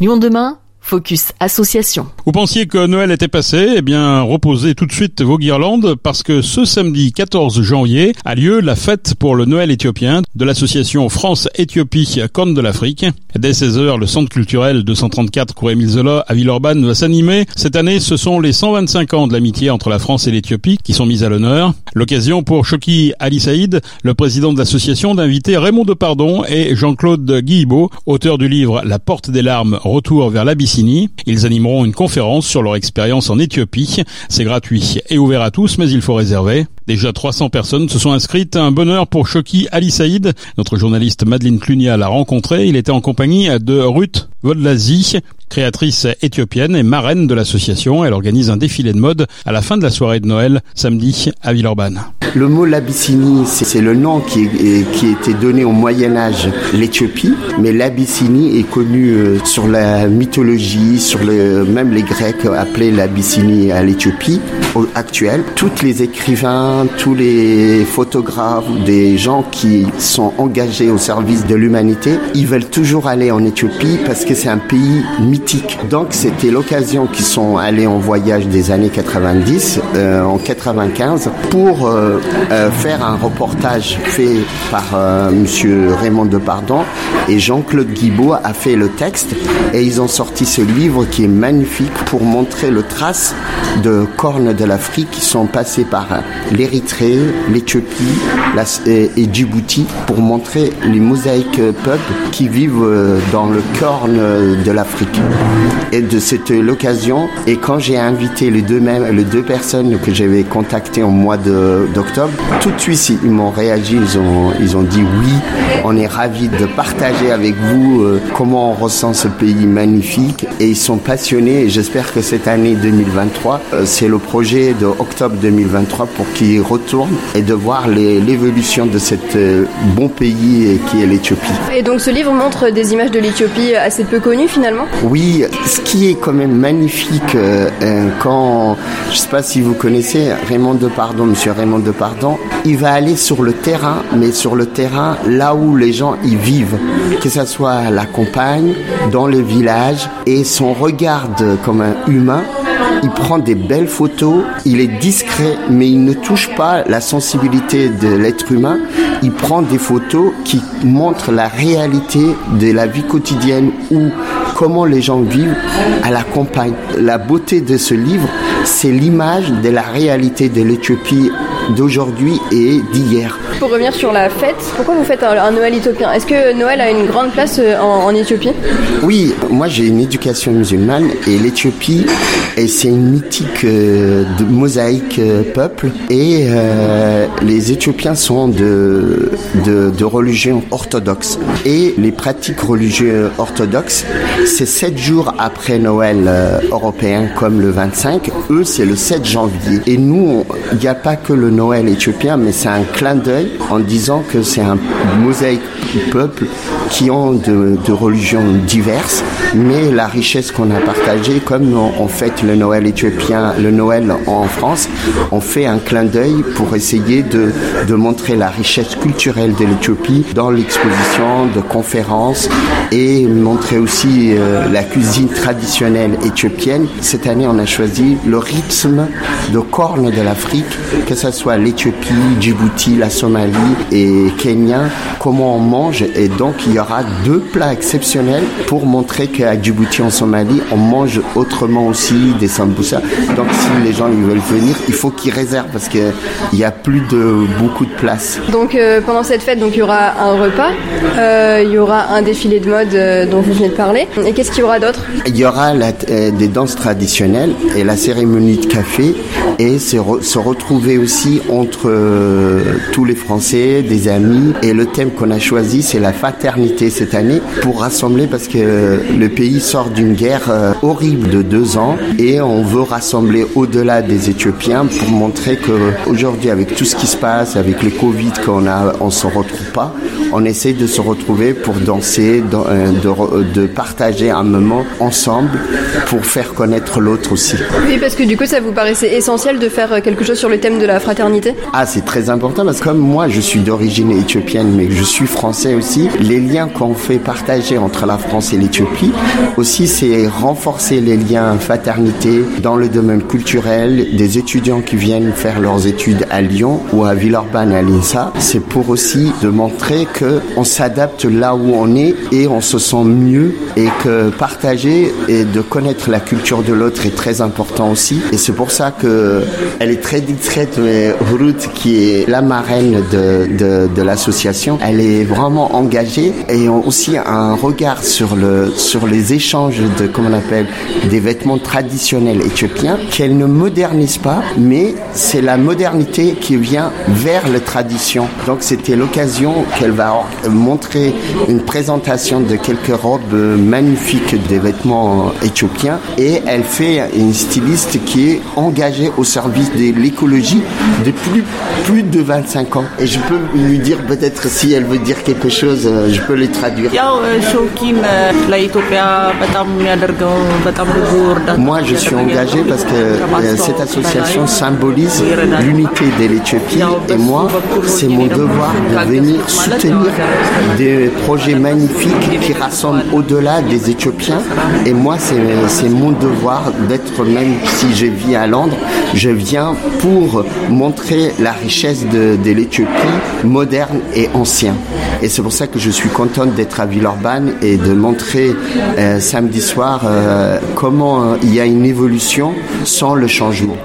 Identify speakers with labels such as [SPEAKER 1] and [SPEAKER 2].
[SPEAKER 1] Lyon demain Focus Association.
[SPEAKER 2] Vous pensiez que Noël était passé Eh bien, reposez tout de suite vos guirlandes parce que ce samedi 14 janvier a lieu la fête pour le Noël éthiopien de l'association France-Éthiopie Corne de l'Afrique. Dès 16h, le centre culturel 234 Cour Émile Zola à Villeurbanne va s'animer. Cette année, ce sont les 125 ans de l'amitié entre la France et l'Éthiopie qui sont mis à l'honneur. L'occasion pour Choki Ali Saïd, le président de l'association, d'inviter Raymond Depardon et Jean-Claude Guillibaud, auteur du livre La porte des larmes, retour vers ils animeront une conférence sur leur expérience en Éthiopie. C'est gratuit et ouvert à tous, mais il faut réserver. Déjà 300 personnes se sont inscrites. Un bonheur pour Shoki Ali Saïd. Notre journaliste Madeleine Clunia l'a rencontré. Il était en compagnie de Ruth Vodlazi, créatrice éthiopienne et marraine de l'association. Elle organise un défilé de mode à la fin de la soirée de Noël, samedi, à Villeurbanne.
[SPEAKER 3] Le mot l'Abyssinie, c'est le nom qui, était donné au Moyen Âge, l'Éthiopie, mais l'Abyssinie est connue euh, sur la mythologie, sur le, même les Grecs appelaient l'Abyssinie à l'Éthiopie actuelle. Tous les écrivains, tous les photographes, des gens qui sont engagés au service de l'humanité, ils veulent toujours aller en Éthiopie parce que c'est un pays mythique. Donc c'était l'occasion qu'ils sont allés en voyage des années 90, euh, en 95, pour euh, euh, faire un reportage fait par euh, Monsieur Raymond Depardon et Jean-Claude Guibaud a fait le texte et ils ont sorti ce livre qui est magnifique pour montrer le trace de cornes de l'Afrique qui sont passées par l'Érythrée, l'Éthiopie et, et Djibouti pour montrer les mosaïques peuples qui vivent euh, dans le corne de l'Afrique. Et de cette l'occasion, et quand j'ai invité les deux, mêmes, les deux personnes que j'avais contactées au mois d'octobre, tout de suite, ils m'ont réagi, ils ont, ils ont dit oui, on est ravis de partager avec vous euh, comment on ressent ce pays magnifique. Et ils sont passionnés. Et j'espère que cette année 2023, euh, c'est le projet de octobre 2023 pour qu'ils retournent et de voir l'évolution de cet euh, bon pays qui est l'Éthiopie.
[SPEAKER 4] Et donc ce livre montre des images de l'Éthiopie assez peu connues finalement?
[SPEAKER 3] Oui, ce qui est quand même magnifique quand, je ne sais pas si vous connaissez Raymond Depardon, monsieur Raymond Depardon, il va aller sur le terrain, mais sur le terrain là où les gens y vivent, que ce soit à la campagne, dans le village, et son regard comme un humain il prend des belles photos, il est discret, mais il ne touche pas la sensibilité de l'être humain. Il prend des photos qui montrent la réalité de la vie quotidienne ou comment les gens vivent à la campagne. La beauté de ce livre, c'est l'image de la réalité de l'Éthiopie d'aujourd'hui et d'hier.
[SPEAKER 4] Pour revenir sur la fête, pourquoi vous faites un, Noël éthiopien Est-ce que Noël a une grande place euh, en, Éthiopie?
[SPEAKER 3] Oui, moi j'ai une éducation musulmane et l'Éthiopie, c'est une mythique euh, de mosaïque euh, peuple et les Éthiopiens sont de, de, de, religion orthodoxe et les pratiques religieuses orthodoxes, c'est sept jours après Noël européen comme le 25. Eux, c'est le 7 janvier. Et nous, il n'y a pas que le Noël éthiopien, mais c'est un clin d'œil en disant que c'est un mosaïque peuple qui ont de, de, religions diverses, mais la richesse qu'on a partagée, comme on, fête le Noël éthiopien, le Noël en France, on fait un clin d'œil pour essayer de, de montrer la richesse culturelle de l'Éthiopie dans l'exposition de conférences et montrer aussi euh, la cuisine traditionnelle éthiopienne. Cette année, on a choisi le rythme de cornes de l'Afrique, que ce soit l'Éthiopie, Djibouti, la Somalie et Kenya, comment on mange. Et donc, il y aura deux plats exceptionnels pour montrer qu'à Djibouti, en Somalie, on mange autrement aussi des samboussas. Donc, si les gens ils veulent venir, il faut qu'ils réservent parce qu'il n'y a plus de beaucoup de place.
[SPEAKER 4] Donc, euh, pendant cette fête, donc, il y aura un repas, euh, il y aura un défilé de mode euh, dont vous venez de parler. Et qu'est-ce qu'il y aura d'autre?
[SPEAKER 3] Il y aura des danses traditionnelles et la cérémonie de café et se, se retrouver aussi entre tous les Français, des amis. Et le thème qu'on a choisi, c'est la fraternité cette année pour rassembler parce que le pays sort d'une guerre euh, horrible de deux ans et on veut rassembler au-delà des Éthiopiens pour montrer que aujourd'hui, avec tout ce qui se passe, avec le Covid qu'on a, on se retrouve pas. On essaie de se retrouver pour danser, euh, de partager un moment ensemble pour faire connaître l'autre aussi.
[SPEAKER 4] Oui, parce que du coup, ça vous paraissait essentiel de faire quelque chose sur le thème de la fraternité
[SPEAKER 3] Ah, c'est très important parce que comme moi, je suis d'origine éthiopienne, mais je suis français aussi, les liens qu'on fait partager entre la France et l'Éthiopie, aussi, c'est renforcer les liens fraternité dans le domaine culturel, des étudiants qui viennent faire leurs études à Lyon ou à Villeurbanne à l'INSA. C'est pour aussi de montrer que on s'adapte là où on est et on se sent mieux et que partager et de connaître la culture de l'autre est très important aussi. Et c'est pour ça que elle est très discrète, mais Ruth, qui est la marraine de, de, l'association, elle est vraiment engagée et aussi un regard sur le sur les échanges de comment on appelle des vêtements traditionnels éthiopiens qu'elle ne modernise pas, mais c'est la modernité qui vient vers la tradition. Donc c'était l'occasion qu'elle va montrer une présentation de quelques robes magnifiques des vêtements éthiopiens et elle fait une styliste qui est engagée au service de l'écologie depuis plus de 25 ans. Et je peux lui dire peut-être si elle veut dire quelque chose, je peux les traduire. Moi, je suis engagé parce que cette association symbolise l'unité de l'Éthiopie et moi, c'est mon devoir de venir soutenir des projets magnifiques qui rassemblent au-delà des Éthiopiens. Et moi, c'est mon devoir d'être, même si je vis à Londres, je viens pour montrer la richesse de, l'Éthiopie moderne et ancien. Et c'est pour ça que je suis contente d'être à Villeurbanne et de montrer euh, samedi soir euh, comment euh, il y a une évolution sans le changement.